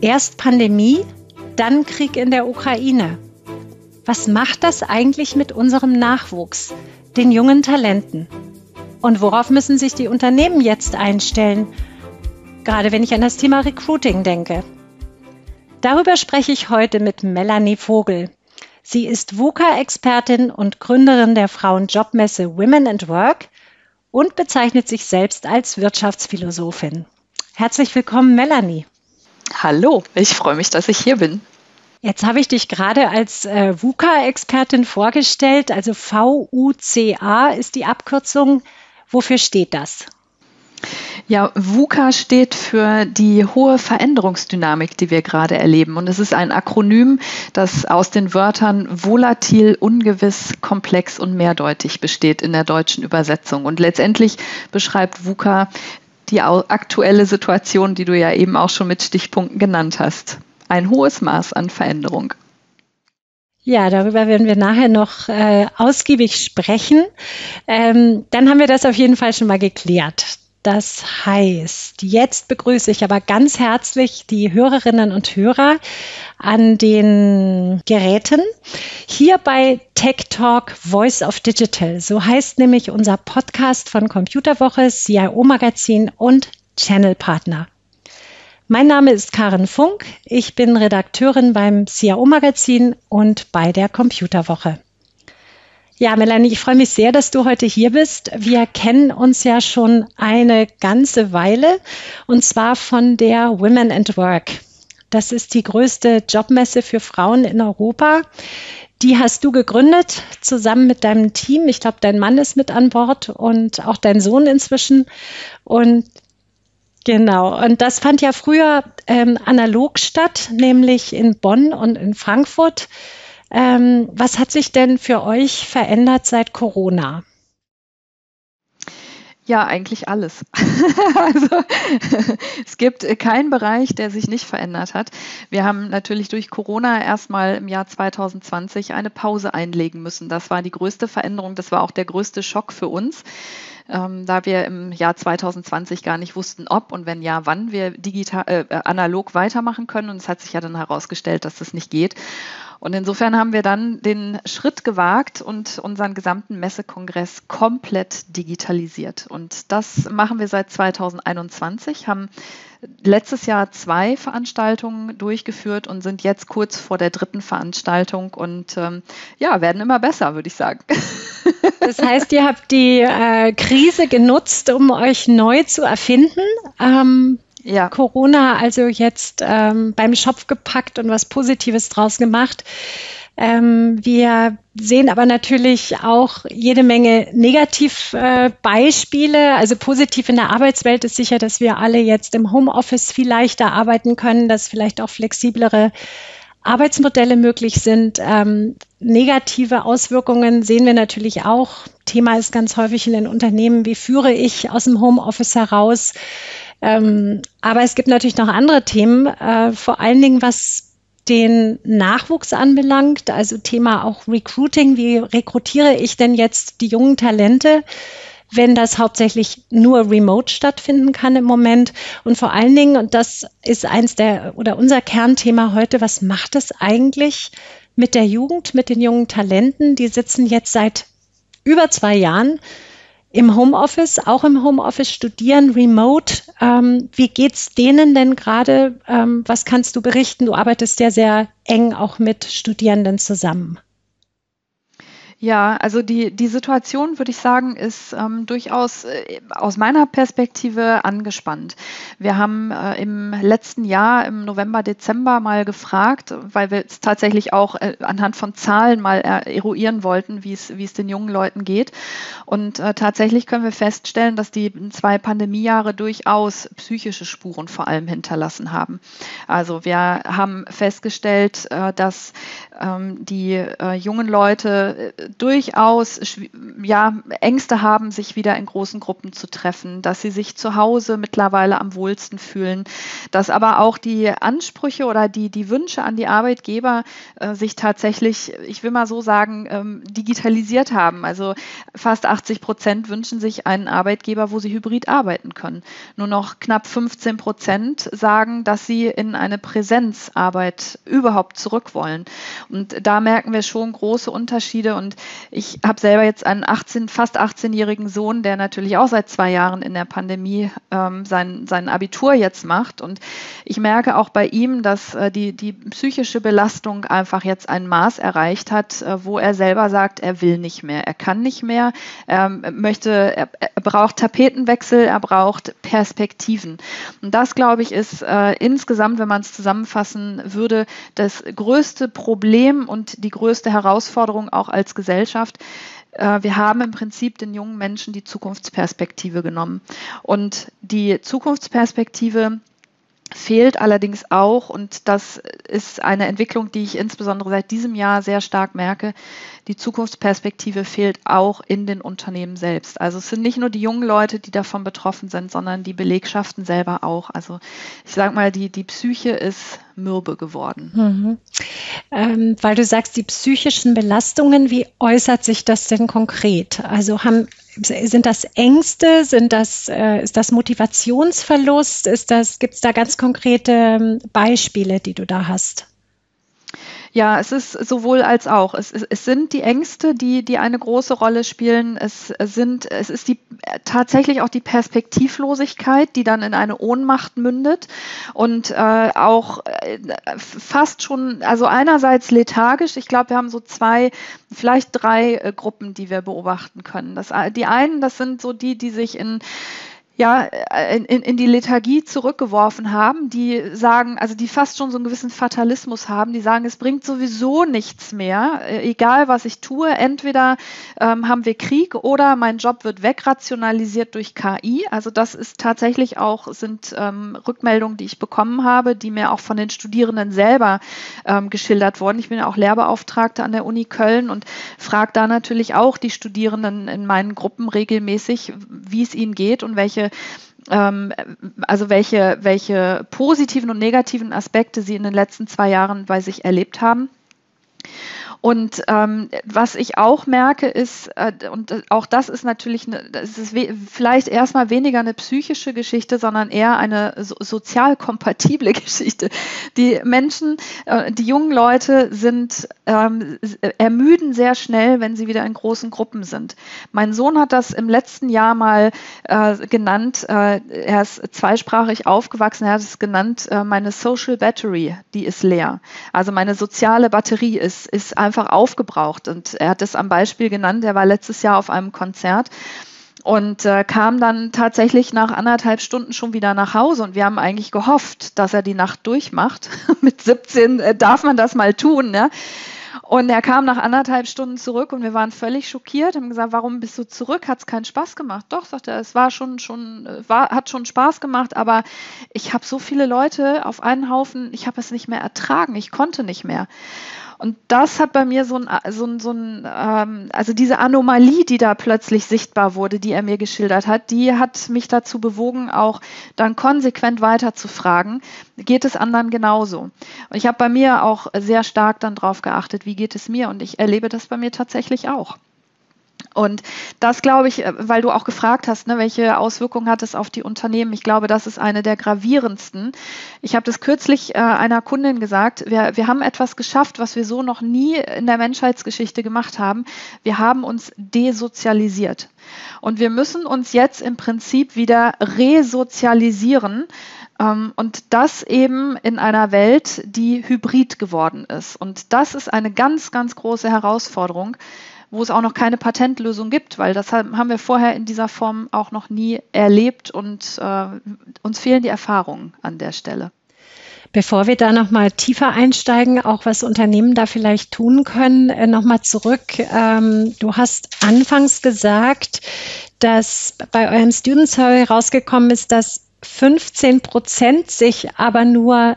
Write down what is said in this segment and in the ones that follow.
Erst Pandemie, dann Krieg in der Ukraine. Was macht das eigentlich mit unserem Nachwuchs, den jungen Talenten? Und worauf müssen sich die Unternehmen jetzt einstellen? Gerade wenn ich an das Thema Recruiting denke. Darüber spreche ich heute mit Melanie Vogel. Sie ist VUCA-Expertin und Gründerin der Frauenjobmesse Women and Work und bezeichnet sich selbst als Wirtschaftsphilosophin. Herzlich willkommen, Melanie. Hallo, ich freue mich, dass ich hier bin. Jetzt habe ich dich gerade als äh, VUCA-Expertin vorgestellt. Also VUCA ist die Abkürzung. Wofür steht das? Ja, VUCA steht für die hohe Veränderungsdynamik, die wir gerade erleben. Und es ist ein Akronym, das aus den Wörtern volatil, ungewiss, komplex und mehrdeutig besteht in der deutschen Übersetzung. Und letztendlich beschreibt VUCA die aktuelle Situation, die du ja eben auch schon mit Stichpunkten genannt hast. Ein hohes Maß an Veränderung. Ja, darüber werden wir nachher noch äh, ausgiebig sprechen. Ähm, dann haben wir das auf jeden Fall schon mal geklärt. Das heißt, jetzt begrüße ich aber ganz herzlich die Hörerinnen und Hörer an den Geräten. Hier bei Tech Talk Voice of Digital. So heißt nämlich unser Podcast von Computerwoche, CIO Magazin und Channel Partner. Mein Name ist Karen Funk. Ich bin Redakteurin beim CIO Magazin und bei der Computerwoche. Ja, Melanie, ich freue mich sehr, dass du heute hier bist. Wir kennen uns ja schon eine ganze Weile und zwar von der Women and Work. Das ist die größte Jobmesse für Frauen in Europa. Die hast du gegründet zusammen mit deinem Team. Ich glaube, dein Mann ist mit an Bord und auch dein Sohn inzwischen. Und Genau, und das fand ja früher ähm, analog statt, nämlich in Bonn und in Frankfurt. Ähm, was hat sich denn für euch verändert seit Corona? Ja, eigentlich alles. also es gibt keinen Bereich, der sich nicht verändert hat. Wir haben natürlich durch Corona erstmal im Jahr 2020 eine Pause einlegen müssen. Das war die größte Veränderung, das war auch der größte Schock für uns ähm, da wir im Jahr 2020 gar nicht wussten, ob und wenn ja, wann wir digital, äh, analog weitermachen können. Und es hat sich ja dann herausgestellt, dass das nicht geht. Und insofern haben wir dann den Schritt gewagt und unseren gesamten Messekongress komplett digitalisiert. Und das machen wir seit 2021, haben letztes Jahr zwei Veranstaltungen durchgeführt und sind jetzt kurz vor der dritten Veranstaltung und ähm, ja, werden immer besser, würde ich sagen. Das heißt, ihr habt die äh, Krise genutzt, um euch neu zu erfinden. Ähm, ja. Corona also jetzt ähm, beim Schopf gepackt und was Positives draus gemacht. Ähm, wir sehen aber natürlich auch jede Menge Negativbeispiele. Äh, also positiv in der Arbeitswelt ist sicher, dass wir alle jetzt im Homeoffice viel leichter arbeiten können, dass vielleicht auch flexiblere Arbeitsmodelle möglich sind. Ähm, negative Auswirkungen sehen wir natürlich auch. Thema ist ganz häufig in den Unternehmen, wie führe ich aus dem Homeoffice heraus? Ähm, aber es gibt natürlich noch andere Themen, äh, vor allen Dingen was den Nachwuchs anbelangt, also Thema auch Recruiting, wie rekrutiere ich denn jetzt die jungen Talente, wenn das hauptsächlich nur remote stattfinden kann im Moment? Und vor allen Dingen, und das ist eins der oder unser Kernthema heute, was macht es eigentlich mit der Jugend, mit den jungen Talenten? Die sitzen jetzt seit über zwei Jahren im Homeoffice, auch im Homeoffice studieren, remote. Ähm, wie geht's denen denn gerade? Ähm, was kannst du berichten? Du arbeitest ja sehr eng auch mit Studierenden zusammen. Ja, also die, die Situation, würde ich sagen, ist ähm, durchaus äh, aus meiner Perspektive angespannt. Wir haben äh, im letzten Jahr, im November, Dezember mal gefragt, weil wir es tatsächlich auch äh, anhand von Zahlen mal äh, eruieren wollten, wie es, den jungen Leuten geht. Und äh, tatsächlich können wir feststellen, dass die zwei Pandemiejahre durchaus psychische Spuren vor allem hinterlassen haben. Also wir haben festgestellt, äh, dass ähm, die jungen Leute durchaus ja, Ängste haben, sich wieder in großen Gruppen zu treffen, dass sie sich zu Hause mittlerweile am wohlsten fühlen, dass aber auch die Ansprüche oder die, die Wünsche an die Arbeitgeber äh, sich tatsächlich, ich will mal so sagen, ähm, digitalisiert haben. Also fast 80 Prozent wünschen sich einen Arbeitgeber, wo sie hybrid arbeiten können. Nur noch knapp 15 Prozent sagen, dass sie in eine Präsenzarbeit überhaupt zurück wollen. Und da merken wir schon große Unterschiede. Und ich habe selber jetzt einen 18, fast 18-jährigen Sohn, der natürlich auch seit zwei Jahren in der Pandemie ähm, sein, sein Abitur jetzt macht. Und ich merke auch bei ihm, dass äh, die, die psychische Belastung einfach jetzt ein Maß erreicht hat, äh, wo er selber sagt, er will nicht mehr, er kann nicht mehr, er möchte, er, er braucht Tapetenwechsel, er braucht Perspektiven. Und das, glaube ich, ist äh, insgesamt, wenn man es zusammenfassen würde, das größte Problem und die größte Herausforderung auch als Gesellschaft. Äh, wir haben im Prinzip den jungen Menschen die Zukunftsperspektive genommen. Und die Zukunftsperspektive fehlt allerdings auch, und das ist eine Entwicklung, die ich insbesondere seit diesem Jahr sehr stark merke, die Zukunftsperspektive fehlt auch in den Unternehmen selbst. Also es sind nicht nur die jungen Leute, die davon betroffen sind, sondern die Belegschaften selber auch. Also ich sage mal, die, die Psyche ist mürbe geworden. Mhm. Ähm, weil du sagst, die psychischen Belastungen, wie äußert sich das denn konkret? Also haben sind das Ängste? Sind das, äh, ist das Motivationsverlust? Gibt es da ganz konkrete ähm, Beispiele, die du da hast? Ja, es ist sowohl als auch. Es, es, es, sind die Ängste, die, die eine große Rolle spielen. Es sind, es ist die, tatsächlich auch die Perspektivlosigkeit, die dann in eine Ohnmacht mündet und äh, auch äh, fast schon, also einerseits lethargisch. Ich glaube, wir haben so zwei, vielleicht drei äh, Gruppen, die wir beobachten können. Das, die einen, das sind so die, die sich in ja, in, in die Lethargie zurückgeworfen haben, die sagen, also die fast schon so einen gewissen Fatalismus haben, die sagen, es bringt sowieso nichts mehr, äh, egal was ich tue, entweder ähm, haben wir Krieg oder mein Job wird wegrationalisiert durch KI. Also das ist tatsächlich auch, sind ähm, Rückmeldungen, die ich bekommen habe, die mir auch von den Studierenden selber ähm, geschildert wurden. Ich bin ja auch Lehrbeauftragte an der Uni Köln und frage da natürlich auch die Studierenden in meinen Gruppen regelmäßig, wie es ihnen geht und welche ähm, also welche, welche positiven und negativen Aspekte Sie in den letzten zwei Jahren bei sich erlebt haben. Und ähm, was ich auch merke, ist, äh, und auch das ist natürlich, eine, das ist vielleicht erstmal weniger eine psychische Geschichte, sondern eher eine so, sozial kompatible Geschichte. Die Menschen, äh, die jungen Leute sind, ähm, ermüden sehr schnell, wenn sie wieder in großen Gruppen sind. Mein Sohn hat das im letzten Jahr mal äh, genannt, äh, er ist zweisprachig aufgewachsen, er hat es genannt, äh, meine Social Battery, die ist leer. Also meine soziale Batterie ist, ist einfach einfach aufgebraucht. Und er hat es am Beispiel genannt, er war letztes Jahr auf einem Konzert und äh, kam dann tatsächlich nach anderthalb Stunden schon wieder nach Hause. Und wir haben eigentlich gehofft, dass er die Nacht durchmacht. Mit 17 äh, darf man das mal tun. Ne? Und er kam nach anderthalb Stunden zurück und wir waren völlig schockiert, haben gesagt, warum bist du zurück? Hat es keinen Spaß gemacht? Doch, sagte er, es war schon, schon, war, hat schon Spaß gemacht, aber ich habe so viele Leute auf einen Haufen, ich habe es nicht mehr ertragen, ich konnte nicht mehr. Und das hat bei mir so ein, so ein, so ein ähm, also diese Anomalie, die da plötzlich sichtbar wurde, die er mir geschildert hat, die hat mich dazu bewogen, auch dann konsequent weiter zu fragen, geht es anderen genauso? Und ich habe bei mir auch sehr stark dann drauf geachtet, wie geht es mir? Und ich erlebe das bei mir tatsächlich auch. Und das glaube ich, äh, weil du auch gefragt hast, ne, welche Auswirkungen hat es auf die Unternehmen? Ich glaube, das ist eine der gravierendsten. Ich habe das kürzlich äh, einer Kundin gesagt. Wir, wir haben etwas geschafft, was wir so noch nie in der Menschheitsgeschichte gemacht haben. Wir haben uns desozialisiert. Und wir müssen uns jetzt im Prinzip wieder resozialisieren. Ähm, und das eben in einer Welt, die hybrid geworden ist. Und das ist eine ganz, ganz große Herausforderung wo es auch noch keine Patentlösung gibt, weil das haben wir vorher in dieser Form auch noch nie erlebt und äh, uns fehlen die Erfahrungen an der Stelle. Bevor wir da noch mal tiefer einsteigen, auch was Unternehmen da vielleicht tun können, äh, noch mal zurück. Ähm, du hast anfangs gesagt, dass bei eurem Student Survey rausgekommen ist, dass 15 Prozent sich aber nur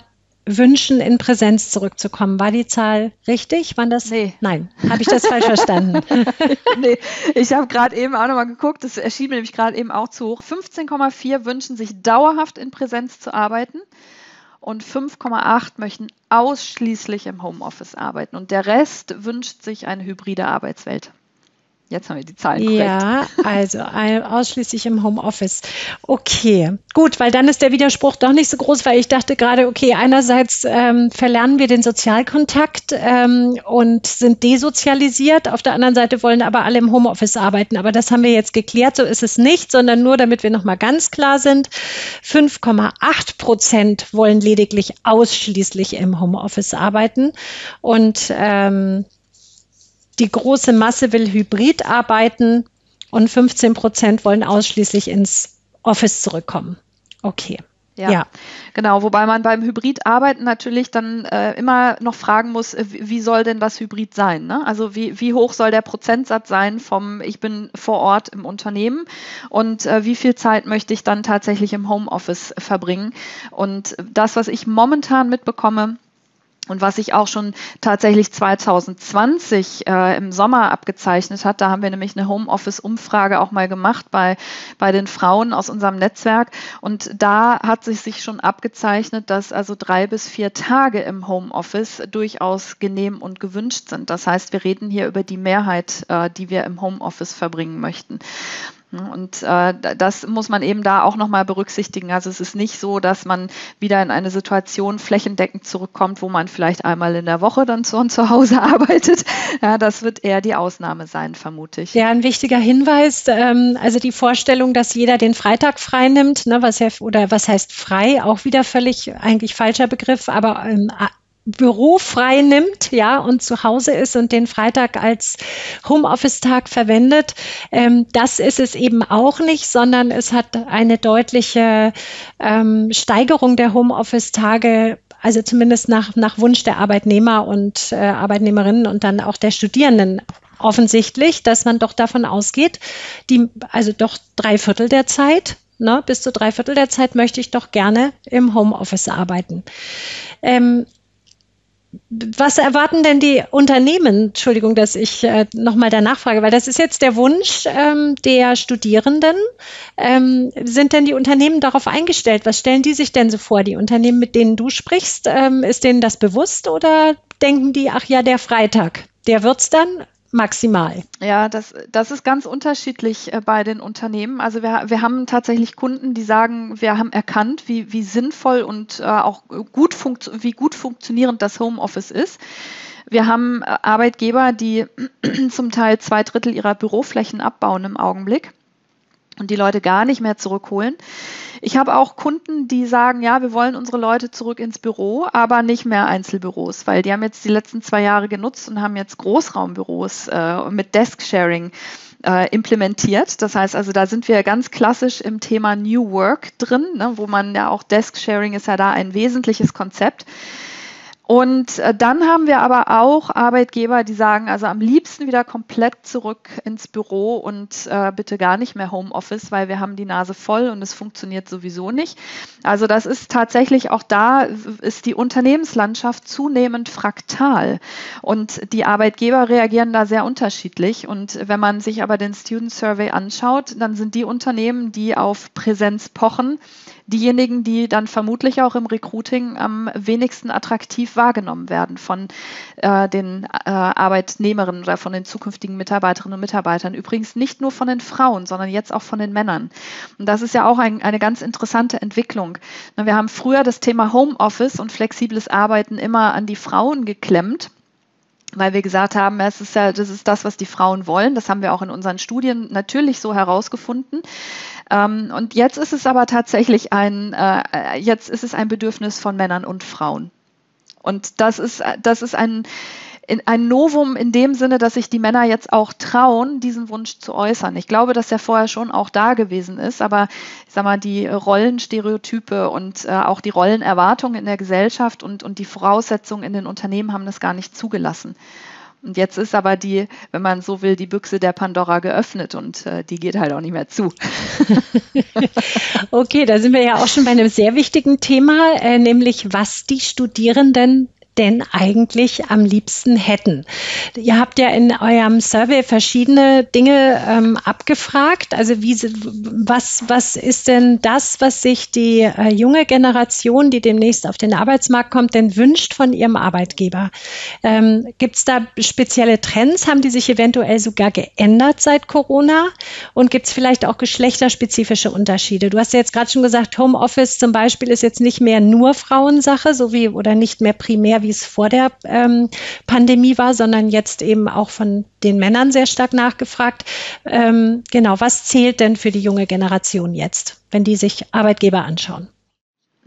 wünschen, in Präsenz zurückzukommen. War die Zahl richtig? Waren das? Nee. Nein, habe ich das falsch verstanden? nee, ich habe gerade eben auch nochmal geguckt, das erschien mir nämlich gerade eben auch zu hoch. 15,4 wünschen sich dauerhaft in Präsenz zu arbeiten und 5,8 möchten ausschließlich im Homeoffice arbeiten und der Rest wünscht sich eine hybride Arbeitswelt. Jetzt haben wir die Zahlen korrekt. Ja, also ausschließlich im Homeoffice. Okay, gut, weil dann ist der Widerspruch doch nicht so groß, weil ich dachte gerade, okay, einerseits ähm, verlernen wir den Sozialkontakt ähm, und sind desozialisiert, auf der anderen Seite wollen aber alle im Homeoffice arbeiten. Aber das haben wir jetzt geklärt, so ist es nicht, sondern nur, damit wir nochmal ganz klar sind, 5,8 Prozent wollen lediglich ausschließlich im Homeoffice arbeiten und ähm, die große Masse will hybrid arbeiten und 15 Prozent wollen ausschließlich ins Office zurückkommen. Okay. Ja, ja, genau. Wobei man beim Hybrid-Arbeiten natürlich dann äh, immer noch fragen muss, äh, wie soll denn das Hybrid sein? Ne? Also wie, wie hoch soll der Prozentsatz sein vom Ich bin vor Ort im Unternehmen und äh, wie viel Zeit möchte ich dann tatsächlich im Homeoffice verbringen? Und das, was ich momentan mitbekomme, und was sich auch schon tatsächlich 2020 äh, im Sommer abgezeichnet hat, da haben wir nämlich eine Homeoffice-Umfrage auch mal gemacht bei, bei den Frauen aus unserem Netzwerk. Und da hat sich sich schon abgezeichnet, dass also drei bis vier Tage im Homeoffice durchaus genehm und gewünscht sind. Das heißt, wir reden hier über die Mehrheit, äh, die wir im Homeoffice verbringen möchten. Und äh, das muss man eben da auch nochmal berücksichtigen. Also es ist nicht so, dass man wieder in eine Situation flächendeckend zurückkommt, wo man vielleicht einmal in der Woche dann zu, zu Hause arbeitet. Ja, das wird eher die Ausnahme sein, vermute ich. Ja, ein wichtiger Hinweis, ähm, also die Vorstellung, dass jeder den Freitag frei nimmt, ne, was oder was heißt frei, auch wieder völlig eigentlich falscher Begriff, aber ähm, Büro frei nimmt, ja, und zu Hause ist und den Freitag als Homeoffice-Tag verwendet. Ähm, das ist es eben auch nicht, sondern es hat eine deutliche ähm, Steigerung der Homeoffice-Tage also zumindest nach, nach Wunsch der Arbeitnehmer und äh, Arbeitnehmerinnen und dann auch der Studierenden offensichtlich, dass man doch davon ausgeht, die, also doch drei Viertel der Zeit, ne, bis zu drei Viertel der Zeit möchte ich doch gerne im Homeoffice arbeiten. Ähm, was erwarten denn die Unternehmen? Entschuldigung, dass ich äh, nochmal danach frage, weil das ist jetzt der Wunsch ähm, der Studierenden. Ähm, sind denn die Unternehmen darauf eingestellt? Was stellen die sich denn so vor? Die Unternehmen, mit denen du sprichst, ähm, ist denen das bewusst oder denken die, ach ja, der Freitag, der wird's dann? Maximal? Ja, das, das ist ganz unterschiedlich äh, bei den Unternehmen. Also wir, wir haben tatsächlich Kunden, die sagen, wir haben erkannt, wie, wie sinnvoll und äh, auch gut wie gut funktionierend das Homeoffice ist. Wir haben äh, Arbeitgeber, die zum Teil zwei Drittel ihrer Büroflächen abbauen im Augenblick und die Leute gar nicht mehr zurückholen. Ich habe auch Kunden, die sagen, ja, wir wollen unsere Leute zurück ins Büro, aber nicht mehr Einzelbüros, weil die haben jetzt die letzten zwei Jahre genutzt und haben jetzt Großraumbüros äh, mit Desk-Sharing äh, implementiert. Das heißt also, da sind wir ganz klassisch im Thema New Work drin, ne, wo man ja auch Desk-Sharing ist ja da ein wesentliches Konzept. Und äh, dann haben wir aber auch Arbeitgeber, die sagen, also am liebsten wieder komplett zurück ins Büro und äh, bitte gar nicht mehr Homeoffice, weil wir haben die Nase voll und es funktioniert sowieso nicht. Also das ist tatsächlich auch da, ist die Unternehmenslandschaft zunehmend fraktal und die Arbeitgeber reagieren da sehr unterschiedlich. Und wenn man sich aber den Student Survey anschaut, dann sind die Unternehmen, die auf Präsenz pochen, diejenigen, die dann vermutlich auch im Recruiting am wenigsten attraktiv wahrgenommen werden von äh, den äh, Arbeitnehmerinnen oder von den zukünftigen Mitarbeiterinnen und Mitarbeitern. Übrigens nicht nur von den Frauen, sondern jetzt auch von den Männern. Und das ist ja auch ein, eine ganz interessante Entwicklung. Wir haben früher das Thema Homeoffice und flexibles Arbeiten immer an die Frauen geklemmt weil wir gesagt haben, es ist ja, das ist das, was die Frauen wollen. Das haben wir auch in unseren Studien natürlich so herausgefunden. Ähm, und jetzt ist es aber tatsächlich ein, äh, jetzt ist es ein Bedürfnis von Männern und Frauen. Und das ist, das ist ein, ein Novum in dem Sinne, dass sich die Männer jetzt auch trauen, diesen Wunsch zu äußern. Ich glaube, dass er vorher schon auch da gewesen ist, aber ich sag mal, die Rollenstereotype und äh, auch die Rollenerwartungen in der Gesellschaft und, und die Voraussetzungen in den Unternehmen haben das gar nicht zugelassen. Und jetzt ist aber die, wenn man so will, die Büchse der Pandora geöffnet und äh, die geht halt auch nicht mehr zu. okay, da sind wir ja auch schon bei einem sehr wichtigen Thema, äh, nämlich was die Studierenden denn eigentlich am liebsten hätten. Ihr habt ja in eurem Survey verschiedene Dinge ähm, abgefragt. Also wie, was, was ist denn das, was sich die äh, junge Generation, die demnächst auf den Arbeitsmarkt kommt, denn wünscht von ihrem Arbeitgeber? Ähm, Gibt es da spezielle Trends? Haben die sich eventuell sogar geändert seit Corona? Und gibt es vielleicht auch geschlechterspezifische Unterschiede? Du hast ja jetzt gerade schon gesagt, Homeoffice zum Beispiel ist jetzt nicht mehr nur Frauensache, so wie oder nicht mehr primär wie wie es vor der ähm, Pandemie war, sondern jetzt eben auch von den Männern sehr stark nachgefragt. Ähm, genau, was zählt denn für die junge Generation jetzt, wenn die sich Arbeitgeber anschauen?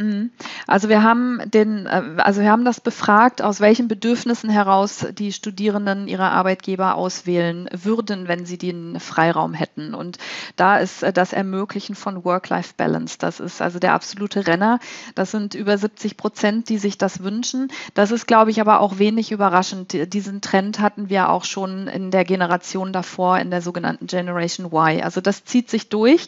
Mhm. Also wir haben den, äh, also wir haben das befragt, aus welchen Bedürfnissen heraus die Studierenden ihre Arbeitgeber auswählen würden, wenn sie den Freiraum hätten. Und da ist äh, das Ermöglichen von Work-Life-Balance. Das ist also der absolute Renner. Das sind über 70 Prozent, die sich das wünschen. Das ist, glaube ich, aber auch wenig überraschend. Diesen Trend hatten wir auch schon in der Generation davor, in der sogenannten Generation Y. Also das zieht sich durch.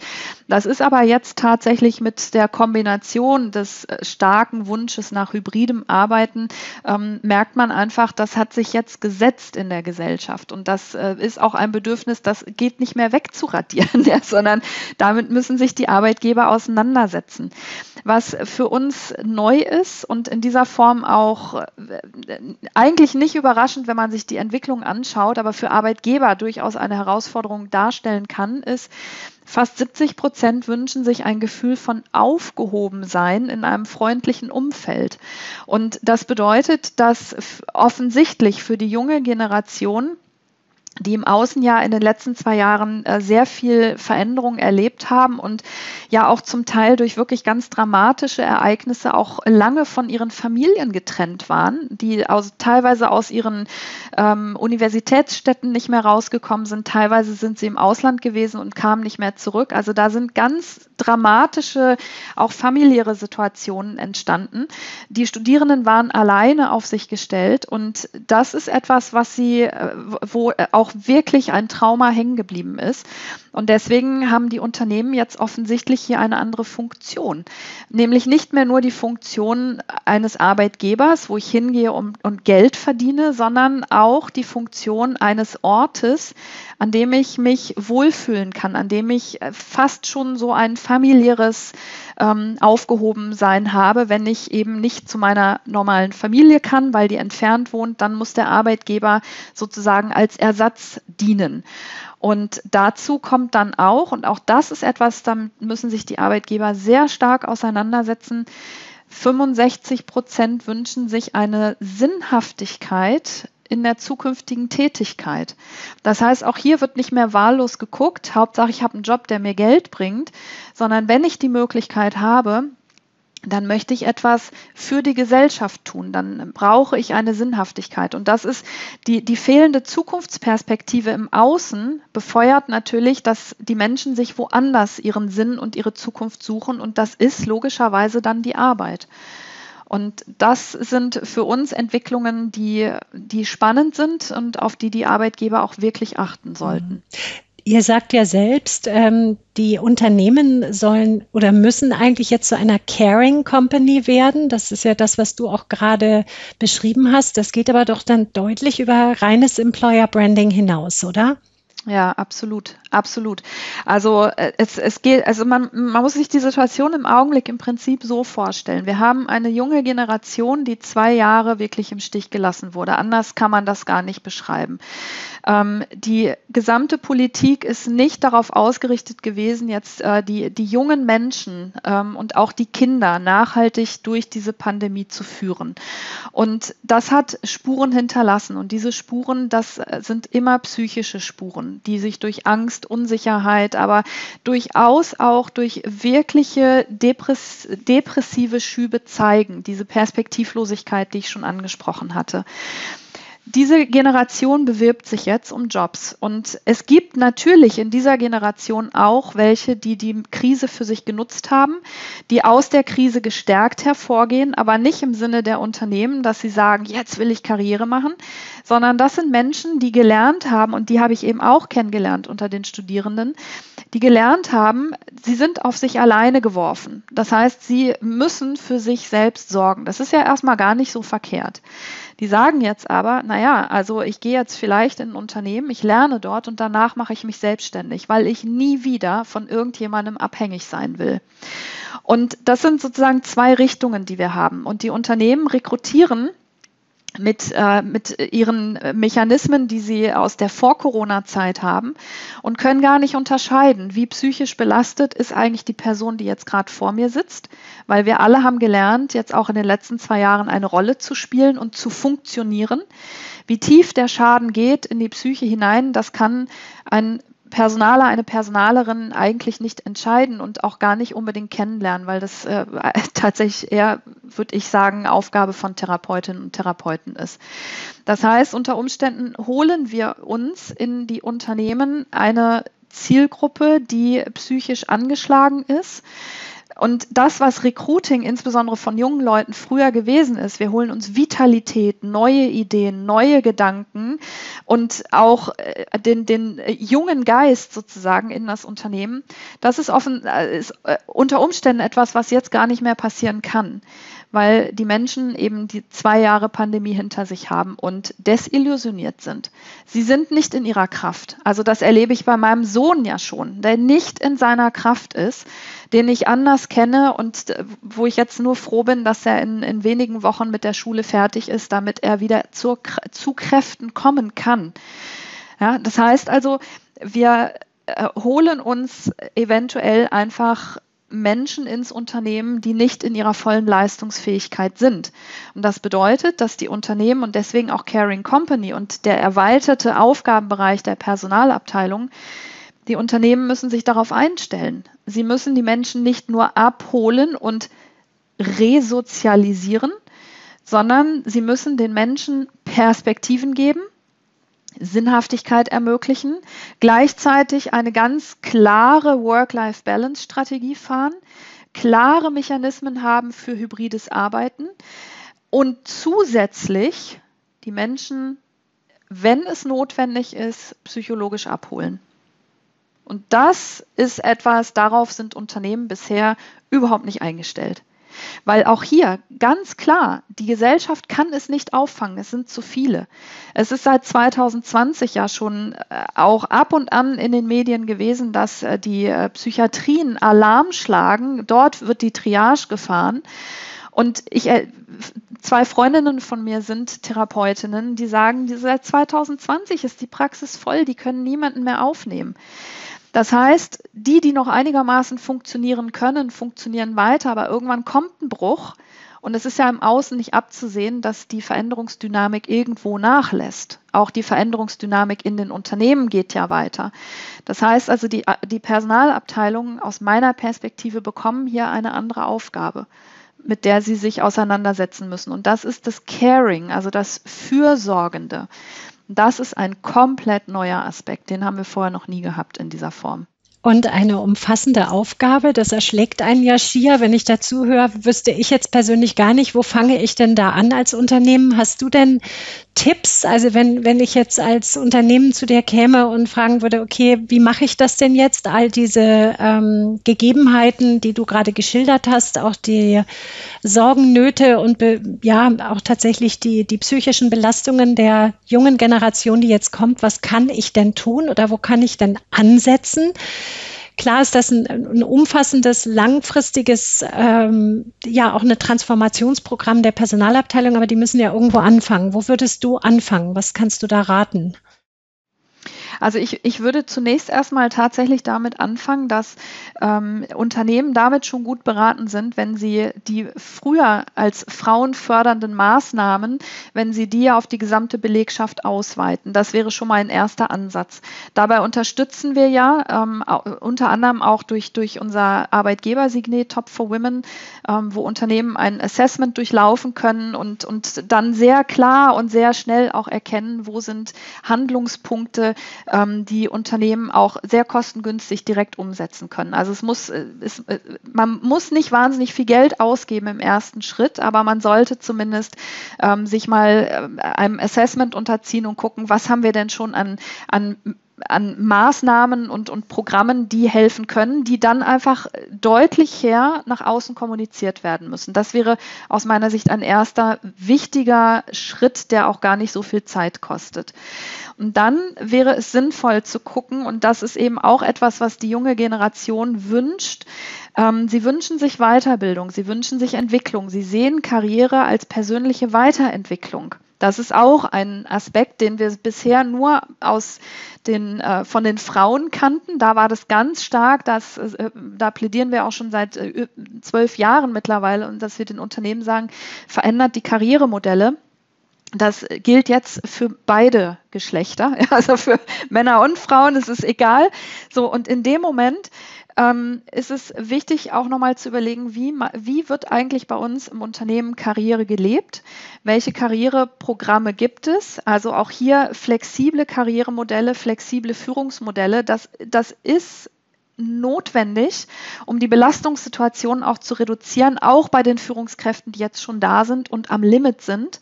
Das ist aber jetzt tatsächlich mit der Kombination des äh, starken Wunsches nach hybridem Arbeiten ähm, merkt man einfach, das hat sich jetzt gesetzt in der Gesellschaft. Und das äh, ist auch ein Bedürfnis, das geht nicht mehr wegzuradieren, ja, sondern damit müssen sich die Arbeitgeber auseinandersetzen. Was für uns neu ist und in dieser Form auch äh, eigentlich nicht überraschend, wenn man sich die Entwicklung anschaut, aber für Arbeitgeber durchaus eine Herausforderung darstellen kann, ist, Fast 70 Prozent wünschen sich ein Gefühl von Aufgehobensein in einem freundlichen Umfeld. Und das bedeutet, dass offensichtlich für die junge Generation die im Außen ja in den letzten zwei Jahren äh, sehr viel Veränderung erlebt haben und ja auch zum Teil durch wirklich ganz dramatische Ereignisse auch lange von ihren Familien getrennt waren, die aus, teilweise aus ihren ähm, Universitätsstädten nicht mehr rausgekommen sind, teilweise sind sie im Ausland gewesen und kamen nicht mehr zurück. Also da sind ganz dramatische, auch familiäre Situationen entstanden. Die Studierenden waren alleine auf sich gestellt und das ist etwas, was sie, äh, wo auch auch wirklich ein Trauma hängen geblieben ist. Und deswegen haben die Unternehmen jetzt offensichtlich hier eine andere Funktion, nämlich nicht mehr nur die Funktion eines Arbeitgebers, wo ich hingehe und, und Geld verdiene, sondern auch die Funktion eines Ortes, an dem ich mich wohlfühlen kann, an dem ich äh, fast schon so ein familiäres ähm, Aufgehobensein habe. Wenn ich eben nicht zu meiner normalen Familie kann, weil die entfernt wohnt, dann muss der Arbeitgeber sozusagen als Ersatz dienen. Und dazu kommt dann auch, und auch das ist etwas, damit müssen sich die Arbeitgeber sehr stark auseinandersetzen, 65 Prozent wünschen sich eine Sinnhaftigkeit in der zukünftigen Tätigkeit. Das heißt, auch hier wird nicht mehr wahllos geguckt, Hauptsache ich habe einen Job, der mir Geld bringt, sondern wenn ich die Möglichkeit habe, dann möchte ich etwas für die Gesellschaft tun, dann brauche ich eine Sinnhaftigkeit. Und das ist die, die fehlende Zukunftsperspektive im Außen, befeuert natürlich, dass die Menschen sich woanders ihren Sinn und ihre Zukunft suchen. Und das ist logischerweise dann die Arbeit. Und das sind für uns Entwicklungen, die, die spannend sind und auf die die Arbeitgeber auch wirklich achten sollten. Ihr sagt ja selbst, ähm, die Unternehmen sollen oder müssen eigentlich jetzt zu einer Caring Company werden. Das ist ja das, was du auch gerade beschrieben hast. Das geht aber doch dann deutlich über reines Employer Branding hinaus, oder? Ja, absolut, absolut. Also äh, es, es geht, also man, man muss sich die Situation im Augenblick im Prinzip so vorstellen. Wir haben eine junge Generation, die zwei Jahre wirklich im Stich gelassen wurde. Anders kann man das gar nicht beschreiben. Ähm, die gesamte Politik ist nicht darauf ausgerichtet gewesen, jetzt äh, die, die jungen Menschen ähm, und auch die Kinder nachhaltig durch diese Pandemie zu führen. Und das hat Spuren hinterlassen. Und diese Spuren, das äh, sind immer psychische Spuren die sich durch Angst, Unsicherheit, aber durchaus auch durch wirkliche Depress depressive Schübe zeigen, diese Perspektivlosigkeit, die ich schon angesprochen hatte. Diese Generation bewirbt sich jetzt um Jobs. Und es gibt natürlich in dieser Generation auch welche, die die Krise für sich genutzt haben, die aus der Krise gestärkt hervorgehen, aber nicht im Sinne der Unternehmen, dass sie sagen, jetzt will ich Karriere machen, sondern das sind Menschen, die gelernt haben, und die habe ich eben auch kennengelernt unter den Studierenden, die gelernt haben, sie sind auf sich alleine geworfen. Das heißt, sie müssen für sich selbst sorgen. Das ist ja erstmal gar nicht so verkehrt. Die sagen jetzt aber, naja, also ich gehe jetzt vielleicht in ein Unternehmen, ich lerne dort und danach mache ich mich selbstständig, weil ich nie wieder von irgendjemandem abhängig sein will. Und das sind sozusagen zwei Richtungen, die wir haben. Und die Unternehmen rekrutieren mit, äh, mit ihren Mechanismen, die sie aus der Vor-Corona-Zeit haben und können gar nicht unterscheiden, wie psychisch belastet ist eigentlich die Person, die jetzt gerade vor mir sitzt, weil wir alle haben gelernt, jetzt auch in den letzten zwei Jahren eine Rolle zu spielen und zu funktionieren. Wie tief der Schaden geht in die Psyche hinein, das kann ein Personaler, eine Personalerin eigentlich nicht entscheiden und auch gar nicht unbedingt kennenlernen, weil das äh, tatsächlich eher, würde ich sagen, Aufgabe von Therapeutinnen und Therapeuten ist. Das heißt, unter Umständen holen wir uns in die Unternehmen eine Zielgruppe, die psychisch angeschlagen ist und das, was Recruiting insbesondere von jungen Leuten früher gewesen ist, wir holen uns Vitalität, neue Ideen, neue Gedanken und auch äh, den, den jungen Geist sozusagen in das Unternehmen, das ist, offen, äh, ist äh, unter Umständen etwas, was jetzt gar nicht mehr passieren kann weil die Menschen eben die zwei Jahre Pandemie hinter sich haben und desillusioniert sind. Sie sind nicht in ihrer Kraft. Also das erlebe ich bei meinem Sohn ja schon, der nicht in seiner Kraft ist, den ich anders kenne und äh, wo ich jetzt nur froh bin, dass er in, in wenigen Wochen mit der Schule fertig ist, damit er wieder zur, zu Kräften kommen kann. Ja, das heißt also, wir äh, holen uns eventuell einfach Menschen ins Unternehmen, die nicht in ihrer vollen Leistungsfähigkeit sind. Und das bedeutet, dass die Unternehmen und deswegen auch Caring Company und der erweiterte Aufgabenbereich der Personalabteilung, die Unternehmen müssen sich darauf einstellen. Sie müssen die Menschen nicht nur abholen und resozialisieren, sondern sie müssen den Menschen Perspektiven geben, Sinnhaftigkeit ermöglichen, gleichzeitig eine ganz klare Work-Life-Balance-Strategie fahren, klare Mechanismen haben für hybrides Arbeiten und zusätzlich die Menschen, wenn es notwendig ist, psychologisch abholen. Und das ist etwas, darauf sind Unternehmen bisher überhaupt nicht eingestellt. Weil auch hier ganz klar, die Gesellschaft kann es nicht auffangen, es sind zu viele. Es ist seit 2020 ja schon äh, auch ab und an in den Medien gewesen, dass äh, die äh, Psychiatrien Alarm schlagen. Dort wird die Triage gefahren. Und ich, zwei Freundinnen von mir sind Therapeutinnen, die sagen, seit 2020 ist die Praxis voll, die können niemanden mehr aufnehmen. Das heißt, die, die noch einigermaßen funktionieren können, funktionieren weiter, aber irgendwann kommt ein Bruch. Und es ist ja im Außen nicht abzusehen, dass die Veränderungsdynamik irgendwo nachlässt. Auch die Veränderungsdynamik in den Unternehmen geht ja weiter. Das heißt also, die, die Personalabteilungen aus meiner Perspektive bekommen hier eine andere Aufgabe, mit der sie sich auseinandersetzen müssen. Und das ist das Caring, also das Fürsorgende. Das ist ein komplett neuer Aspekt, den haben wir vorher noch nie gehabt in dieser Form. Und eine umfassende Aufgabe, das erschlägt einen ja schier. Wenn ich dazu höre, wüsste ich jetzt persönlich gar nicht, wo fange ich denn da an als Unternehmen? Hast du denn Tipps? Also wenn, wenn ich jetzt als Unternehmen zu dir käme und fragen würde, okay, wie mache ich das denn jetzt? All diese ähm, Gegebenheiten, die du gerade geschildert hast, auch die Sorgen, Nöte und be, ja, auch tatsächlich die, die psychischen Belastungen der jungen Generation, die jetzt kommt, was kann ich denn tun oder wo kann ich denn ansetzen? Klar ist das ein, ein umfassendes, langfristiges, ähm, ja auch ein Transformationsprogramm der Personalabteilung, aber die müssen ja irgendwo anfangen. Wo würdest du anfangen? Was kannst du da raten? Also ich, ich würde zunächst erstmal tatsächlich damit anfangen, dass ähm, Unternehmen damit schon gut beraten sind, wenn sie die früher als frauenfördernden Maßnahmen, wenn sie die auf die gesamte Belegschaft ausweiten. Das wäre schon mal ein erster Ansatz. Dabei unterstützen wir ja ähm, unter anderem auch durch, durch unser Arbeitgebersignet Top for Women, ähm, wo Unternehmen ein Assessment durchlaufen können und, und dann sehr klar und sehr schnell auch erkennen, wo sind Handlungspunkte, ähm, die Unternehmen auch sehr kostengünstig direkt umsetzen können. Also es muss, äh, es, äh, man muss nicht wahnsinnig viel Geld ausgeben im ersten Schritt, aber man sollte zumindest ähm, sich mal äh, einem Assessment unterziehen und gucken, was haben wir denn schon an, an an Maßnahmen und, und Programmen, die helfen können, die dann einfach deutlich her nach außen kommuniziert werden müssen. Das wäre aus meiner Sicht ein erster wichtiger Schritt, der auch gar nicht so viel Zeit kostet. Und dann wäre es sinnvoll zu gucken, und das ist eben auch etwas, was die junge Generation wünscht. Ähm, sie wünschen sich Weiterbildung, sie wünschen sich Entwicklung, sie sehen Karriere als persönliche Weiterentwicklung. Das ist auch ein Aspekt, den wir bisher nur aus den, äh, von den Frauen kannten. Da war das ganz stark. Das, äh, da plädieren wir auch schon seit äh, zwölf Jahren mittlerweile und dass wir den Unternehmen sagen, verändert die Karrieremodelle. Das gilt jetzt für beide Geschlechter, also für Männer und Frauen, es ist egal. So, und in dem Moment ähm, ist es wichtig, auch nochmal zu überlegen, wie, wie wird eigentlich bei uns im Unternehmen Karriere gelebt? Welche Karriereprogramme gibt es? Also auch hier flexible Karrieremodelle, flexible Führungsmodelle. Das, das ist notwendig, um die Belastungssituation auch zu reduzieren, auch bei den Führungskräften, die jetzt schon da sind und am Limit sind.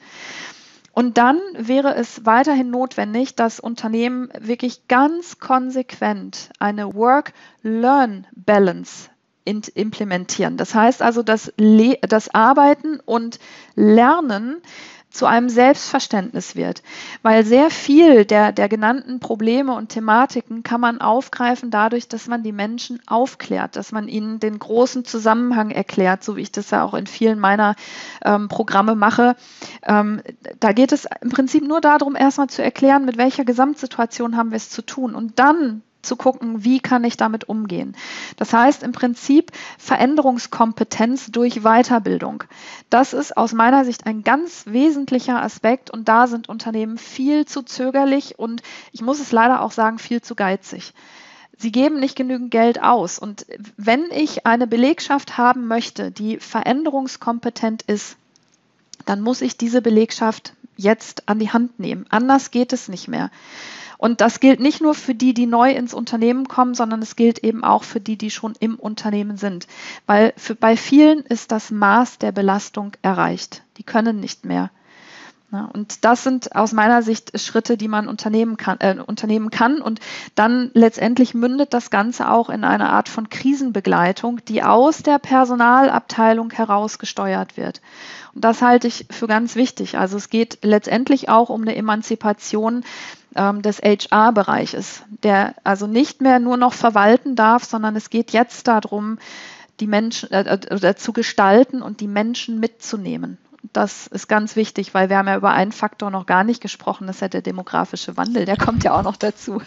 Und dann wäre es weiterhin notwendig, dass Unternehmen wirklich ganz konsequent eine Work-Learn-Balance implementieren. Das heißt also, dass das Arbeiten und Lernen zu einem Selbstverständnis wird. Weil sehr viel der, der genannten Probleme und Thematiken kann man aufgreifen dadurch, dass man die Menschen aufklärt, dass man ihnen den großen Zusammenhang erklärt, so wie ich das ja auch in vielen meiner ähm, Programme mache. Ähm, da geht es im Prinzip nur darum, erstmal zu erklären, mit welcher Gesamtsituation haben wir es zu tun. Und dann zu gucken, wie kann ich damit umgehen. Das heißt im Prinzip Veränderungskompetenz durch Weiterbildung. Das ist aus meiner Sicht ein ganz wesentlicher Aspekt und da sind Unternehmen viel zu zögerlich und ich muss es leider auch sagen, viel zu geizig. Sie geben nicht genügend Geld aus. Und wenn ich eine Belegschaft haben möchte, die veränderungskompetent ist, dann muss ich diese Belegschaft jetzt an die Hand nehmen. Anders geht es nicht mehr. Und das gilt nicht nur für die, die neu ins Unternehmen kommen, sondern es gilt eben auch für die, die schon im Unternehmen sind. Weil für, bei vielen ist das Maß der Belastung erreicht. Die können nicht mehr. Und das sind aus meiner Sicht Schritte, die man unternehmen kann, äh, unternehmen kann. Und dann letztendlich mündet das Ganze auch in eine Art von Krisenbegleitung, die aus der Personalabteilung heraus gesteuert wird. Und das halte ich für ganz wichtig. Also es geht letztendlich auch um eine Emanzipation ähm, des HR-Bereiches, der also nicht mehr nur noch verwalten darf, sondern es geht jetzt darum, die Menschen äh, äh, zu gestalten und die Menschen mitzunehmen das ist ganz wichtig, weil wir haben ja über einen Faktor noch gar nicht gesprochen, das ist ja der demografische Wandel, der kommt ja auch noch dazu.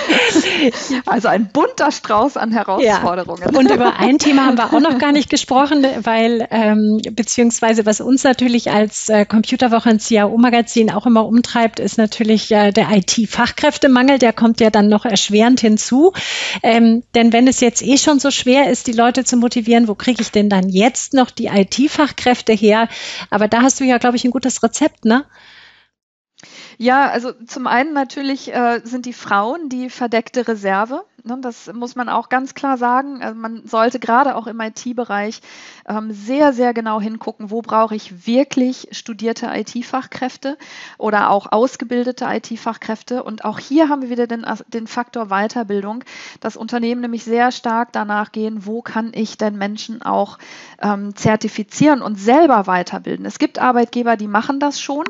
also ein bunter Strauß an Herausforderungen. Ja. Und über ein Thema haben wir auch noch gar nicht gesprochen, weil ähm, beziehungsweise was uns natürlich als äh, Computerwoche und CAO-Magazin auch immer umtreibt, ist natürlich äh, der IT-Fachkräftemangel, der kommt ja dann noch erschwerend hinzu. Ähm, denn wenn es jetzt eh schon so schwer ist, die Leute zu motivieren, wo kriege ich denn dann jetzt noch die IT-Fachkräfte her? Aber da hast du ja, glaube ich, ein gutes Rezept, ne? Ja, also zum einen natürlich äh, sind die Frauen die verdeckte Reserve. Ne, das muss man auch ganz klar sagen. Also man sollte gerade auch im IT-Bereich ähm, sehr, sehr genau hingucken, wo brauche ich wirklich studierte IT-Fachkräfte oder auch ausgebildete IT-Fachkräfte. Und auch hier haben wir wieder den, den Faktor Weiterbildung, dass Unternehmen nämlich sehr stark danach gehen, wo kann ich denn Menschen auch ähm, zertifizieren und selber weiterbilden. Es gibt Arbeitgeber, die machen das schon.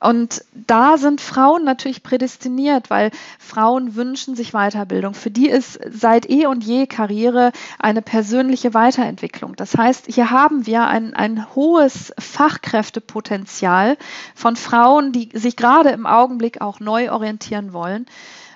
Und da sind Frauen natürlich prädestiniert, weil Frauen wünschen sich Weiterbildung. Für die ist seit eh und je Karriere eine persönliche Weiterentwicklung. Das heißt, hier haben wir ein, ein hohes Fachkräftepotenzial von Frauen, die sich gerade im Augenblick auch neu orientieren wollen.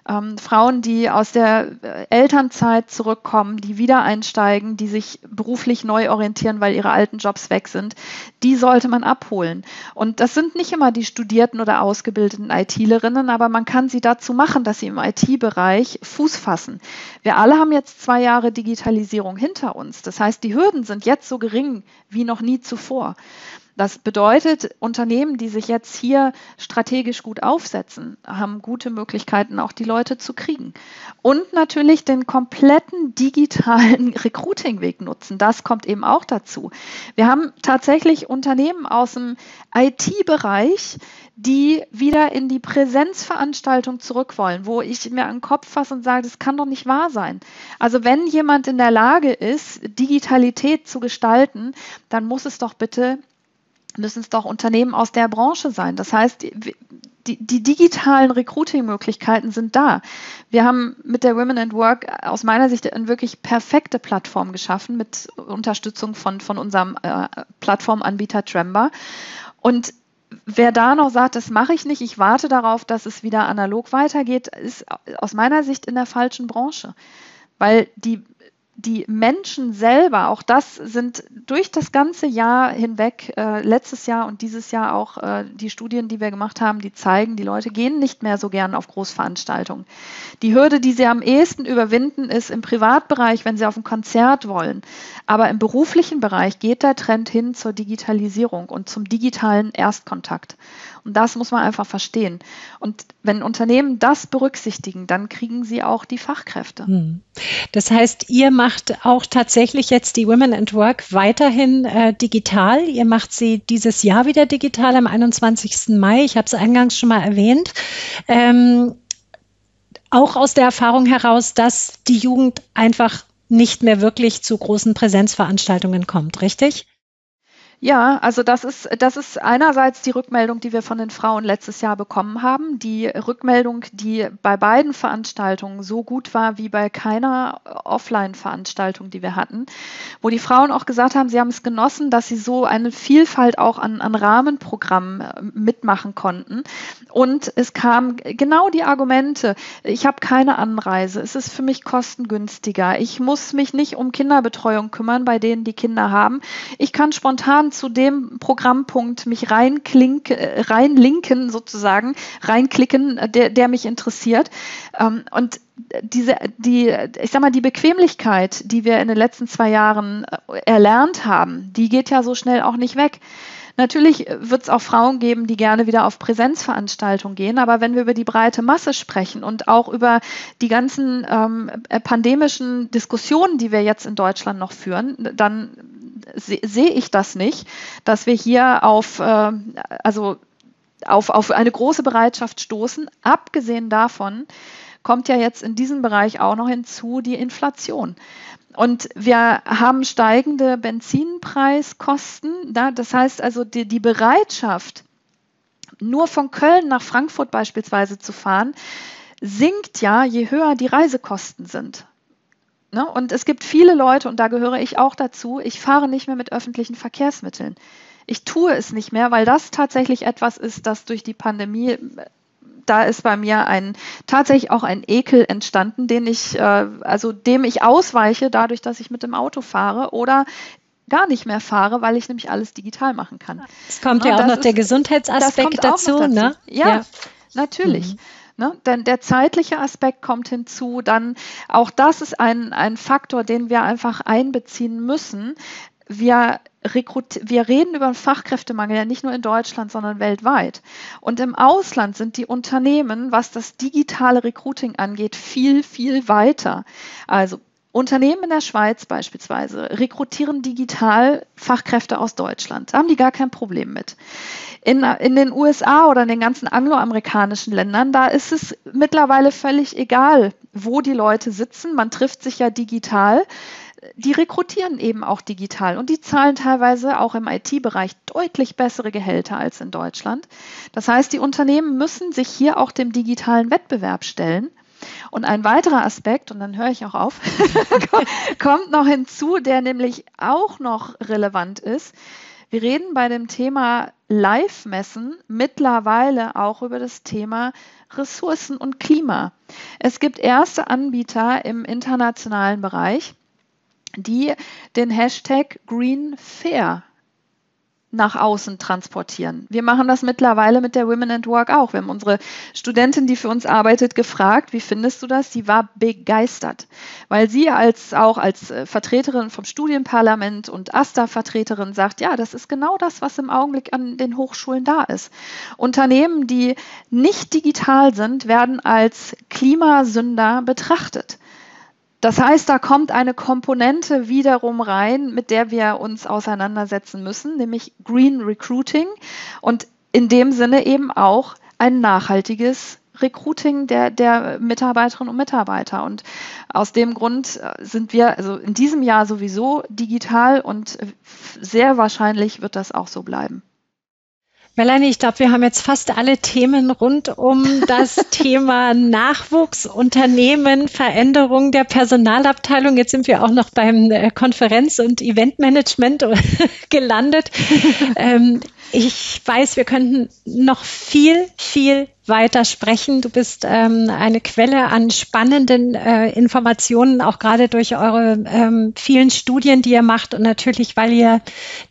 Ähm, Frauen, die aus der äh, Elternzeit zurückkommen, die wieder einsteigen, die sich beruflich neu orientieren, weil ihre alten Jobs weg sind, die sollte man abholen. Und das sind nicht immer die studierten oder ausgebildeten ITlerinnen, aber man kann sie dazu machen, dass sie im IT-Bereich Fuß fassen. Wir alle haben jetzt zwei Jahre Digitalisierung hinter uns. Das heißt, die Hürden sind jetzt so gering wie noch nie zuvor. Das bedeutet, Unternehmen, die sich jetzt hier strategisch gut aufsetzen, haben gute Möglichkeiten, auch die Leute zu kriegen. Und natürlich den kompletten digitalen Recruiting-Weg nutzen. Das kommt eben auch dazu. Wir haben tatsächlich Unternehmen aus dem IT-Bereich, die wieder in die Präsenzveranstaltung zurück wollen, wo ich mir an den Kopf fasse und sage, das kann doch nicht wahr sein. Also wenn jemand in der Lage ist, Digitalität zu gestalten, dann muss es doch bitte müssen es doch Unternehmen aus der Branche sein. Das heißt, die, die digitalen Recruiting-Möglichkeiten sind da. Wir haben mit der Women at Work aus meiner Sicht eine wirklich perfekte Plattform geschaffen mit Unterstützung von, von unserem äh, Plattformanbieter Trember. Und wer da noch sagt, das mache ich nicht, ich warte darauf, dass es wieder analog weitergeht, ist aus meiner Sicht in der falschen Branche. Weil die die Menschen selber, auch das sind durch das ganze Jahr hinweg, äh, letztes Jahr und dieses Jahr auch äh, die Studien, die wir gemacht haben, die zeigen, die Leute gehen nicht mehr so gern auf Großveranstaltungen. Die Hürde, die sie am ehesten überwinden, ist im Privatbereich, wenn sie auf ein Konzert wollen. Aber im beruflichen Bereich geht der Trend hin zur Digitalisierung und zum digitalen Erstkontakt. Und das muss man einfach verstehen. Und wenn Unternehmen das berücksichtigen, dann kriegen sie auch die Fachkräfte. Hm. Das heißt, ihr macht auch tatsächlich jetzt die Women at Work weiterhin äh, digital. Ihr macht sie dieses Jahr wieder digital am 21. Mai. Ich habe es eingangs schon mal erwähnt. Ähm, auch aus der Erfahrung heraus, dass die Jugend einfach nicht mehr wirklich zu großen Präsenzveranstaltungen kommt, richtig? Ja, also das ist, das ist einerseits die Rückmeldung, die wir von den Frauen letztes Jahr bekommen haben. Die Rückmeldung, die bei beiden Veranstaltungen so gut war wie bei keiner Offline-Veranstaltung, die wir hatten, wo die Frauen auch gesagt haben, sie haben es genossen, dass sie so eine Vielfalt auch an, an Rahmenprogrammen äh, mitmachen konnten. Und es kamen genau die Argumente, ich habe keine Anreise, es ist für mich kostengünstiger, ich muss mich nicht um Kinderbetreuung kümmern, bei denen die Kinder haben. Ich kann spontan zu dem Programmpunkt mich äh, reinlinken sozusagen, reinklicken, äh, der, der mich interessiert. Ähm, und diese, die, ich sag mal, die Bequemlichkeit, die wir in den letzten zwei Jahren äh, erlernt haben, die geht ja so schnell auch nicht weg. Natürlich wird es auch Frauen geben, die gerne wieder auf Präsenzveranstaltungen gehen, aber wenn wir über die breite Masse sprechen und auch über die ganzen ähm, pandemischen Diskussionen, die wir jetzt in Deutschland noch führen, dann sehe ich das nicht, dass wir hier auf, äh, also auf, auf eine große Bereitschaft stoßen. Abgesehen davon kommt ja jetzt in diesem Bereich auch noch hinzu die Inflation. Und wir haben steigende Benzinpreiskosten. Das heißt also, die, die Bereitschaft, nur von Köln nach Frankfurt beispielsweise zu fahren, sinkt ja, je höher die Reisekosten sind. Ne? Und es gibt viele Leute, und da gehöre ich auch dazu, ich fahre nicht mehr mit öffentlichen Verkehrsmitteln. Ich tue es nicht mehr, weil das tatsächlich etwas ist, das durch die Pandemie, da ist bei mir ein tatsächlich auch ein Ekel entstanden, den ich, äh, also dem ich ausweiche, dadurch, dass ich mit dem Auto fahre oder gar nicht mehr fahre, weil ich nämlich alles digital machen kann. Es kommt ja, ja auch noch ist, der Gesundheitsaspekt dazu, dazu, ne? Ja, ja. natürlich. Mhm. Ne? Denn der zeitliche Aspekt kommt hinzu. Dann auch das ist ein, ein Faktor, den wir einfach einbeziehen müssen. Wir, wir reden über einen Fachkräftemangel ja nicht nur in Deutschland, sondern weltweit. Und im Ausland sind die Unternehmen, was das digitale Recruiting angeht, viel, viel weiter. Also Unternehmen in der Schweiz beispielsweise rekrutieren digital Fachkräfte aus Deutschland. Da haben die gar kein Problem mit. In, in den USA oder in den ganzen angloamerikanischen Ländern, da ist es mittlerweile völlig egal, wo die Leute sitzen. Man trifft sich ja digital. Die rekrutieren eben auch digital und die zahlen teilweise auch im IT-Bereich deutlich bessere Gehälter als in Deutschland. Das heißt, die Unternehmen müssen sich hier auch dem digitalen Wettbewerb stellen. Und ein weiterer Aspekt, und dann höre ich auch auf, kommt noch hinzu, der nämlich auch noch relevant ist. Wir reden bei dem Thema Live-Messen mittlerweile auch über das Thema Ressourcen und Klima. Es gibt erste Anbieter im internationalen Bereich, die den Hashtag Green Fair nach außen transportieren. Wir machen das mittlerweile mit der Women at Work auch. Wir haben unsere Studentin, die für uns arbeitet, gefragt, wie findest du das? Sie war begeistert, weil sie als auch als äh, Vertreterin vom Studienparlament und AStA-Vertreterin sagt, ja, das ist genau das, was im Augenblick an den Hochschulen da ist. Unternehmen, die nicht digital sind, werden als Klimasünder betrachtet. Das heißt, da kommt eine Komponente wiederum rein, mit der wir uns auseinandersetzen müssen, nämlich Green Recruiting und in dem Sinne eben auch ein nachhaltiges Recruiting der, der Mitarbeiterinnen und Mitarbeiter. Und aus dem Grund äh, sind wir also in diesem Jahr sowieso digital und sehr wahrscheinlich wird das auch so bleiben. Melanie, ich glaube, wir haben jetzt fast alle Themen rund um das Thema Nachwuchs, Unternehmen, Veränderung der Personalabteilung. Jetzt sind wir auch noch beim äh, Konferenz- und Eventmanagement gelandet. ähm, ich weiß, wir könnten noch viel, viel weiter sprechen. Du bist ähm, eine Quelle an spannenden äh, Informationen, auch gerade durch eure ähm, vielen Studien, die ihr macht und natürlich, weil ihr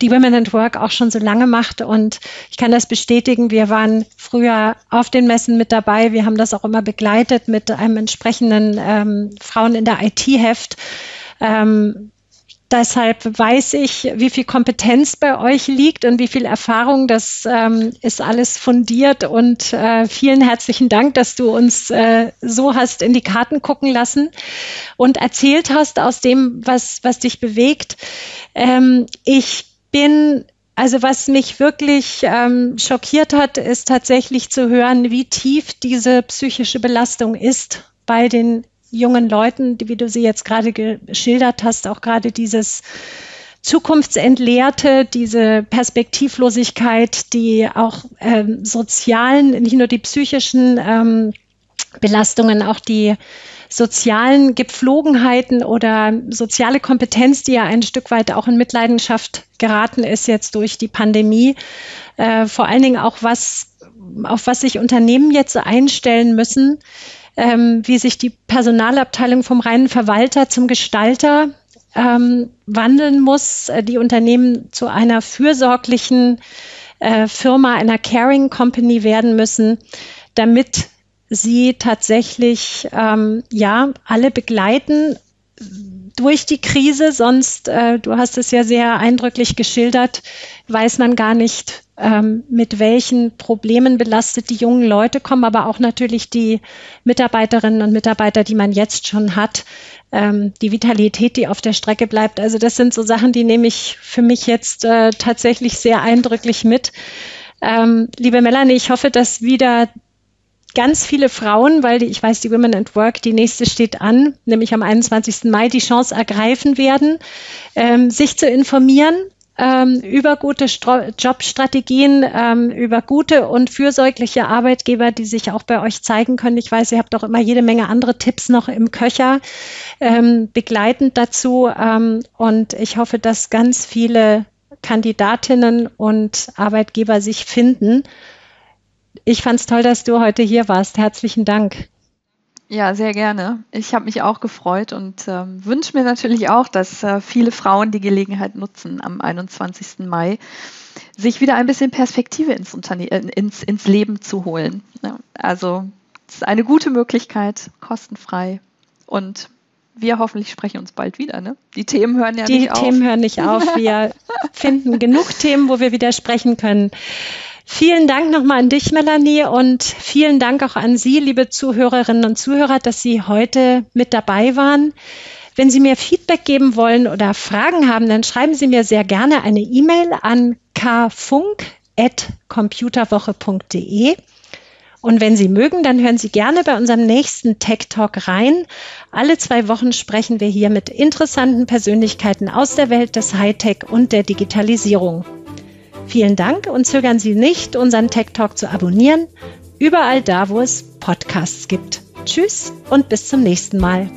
die Women at Work auch schon so lange macht. Und ich kann das bestätigen. Wir waren früher auf den Messen mit dabei. Wir haben das auch immer begleitet mit einem entsprechenden ähm, Frauen in der IT-Heft. Ähm, Deshalb weiß ich, wie viel Kompetenz bei euch liegt und wie viel Erfahrung. Das ähm, ist alles fundiert und äh, vielen herzlichen Dank, dass du uns äh, so hast in die Karten gucken lassen und erzählt hast aus dem, was, was dich bewegt. Ähm, ich bin also was mich wirklich ähm, schockiert hat, ist tatsächlich zu hören, wie tief diese psychische Belastung ist bei den jungen Leuten, wie du sie jetzt gerade geschildert hast, auch gerade dieses Zukunftsentleerte, diese Perspektivlosigkeit, die auch ähm, sozialen, nicht nur die psychischen ähm, Belastungen, auch die sozialen Gepflogenheiten oder soziale Kompetenz, die ja ein Stück weit auch in Mitleidenschaft geraten ist jetzt durch die Pandemie. Äh, vor allen Dingen auch was, auf was sich Unternehmen jetzt einstellen müssen, ähm, wie sich die Personalabteilung vom reinen Verwalter zum Gestalter ähm, wandeln muss, äh, die Unternehmen zu einer fürsorglichen äh, Firma, einer Caring Company werden müssen, damit sie tatsächlich ähm, ja alle begleiten durch die Krise. Sonst, äh, du hast es ja sehr eindrücklich geschildert, weiß man gar nicht, ähm, mit welchen Problemen belastet die jungen Leute kommen, aber auch natürlich die Mitarbeiterinnen und Mitarbeiter, die man jetzt schon hat, ähm, die Vitalität, die auf der Strecke bleibt. Also das sind so Sachen, die nehme ich für mich jetzt äh, tatsächlich sehr eindrücklich mit. Ähm, liebe Melanie, ich hoffe, dass wieder ganz viele Frauen, weil die, ich weiß, die Women at Work, die nächste steht an, nämlich am 21. Mai, die Chance ergreifen werden, ähm, sich zu informieren, ähm, über gute Stro Jobstrategien, ähm, über gute und fürsorgliche Arbeitgeber, die sich auch bei euch zeigen können. Ich weiß, ihr habt auch immer jede Menge andere Tipps noch im Köcher ähm, begleitend dazu. Ähm, und ich hoffe, dass ganz viele Kandidatinnen und Arbeitgeber sich finden. Ich fand es toll, dass du heute hier warst. Herzlichen Dank. Ja, sehr gerne. Ich habe mich auch gefreut und äh, wünsche mir natürlich auch, dass äh, viele Frauen die Gelegenheit nutzen, am 21. Mai sich wieder ein bisschen Perspektive ins, Unterne äh, ins, ins Leben zu holen. Ja, also es ist eine gute Möglichkeit, kostenfrei. Und wir hoffentlich sprechen uns bald wieder. Ne? Die Themen hören ja die nicht auf. Die Themen hören nicht auf. Wir finden genug Themen, wo wir wieder sprechen können. Vielen Dank nochmal an dich, Melanie, und vielen Dank auch an Sie, liebe Zuhörerinnen und Zuhörer, dass Sie heute mit dabei waren. Wenn Sie mir Feedback geben wollen oder Fragen haben, dann schreiben Sie mir sehr gerne eine E-Mail an kfunk.computerwoche.de. Und wenn Sie mögen, dann hören Sie gerne bei unserem nächsten Tech Talk rein. Alle zwei Wochen sprechen wir hier mit interessanten Persönlichkeiten aus der Welt des Hightech und der Digitalisierung. Vielen Dank und zögern Sie nicht, unseren Tech Talk zu abonnieren, überall da, wo es Podcasts gibt. Tschüss und bis zum nächsten Mal.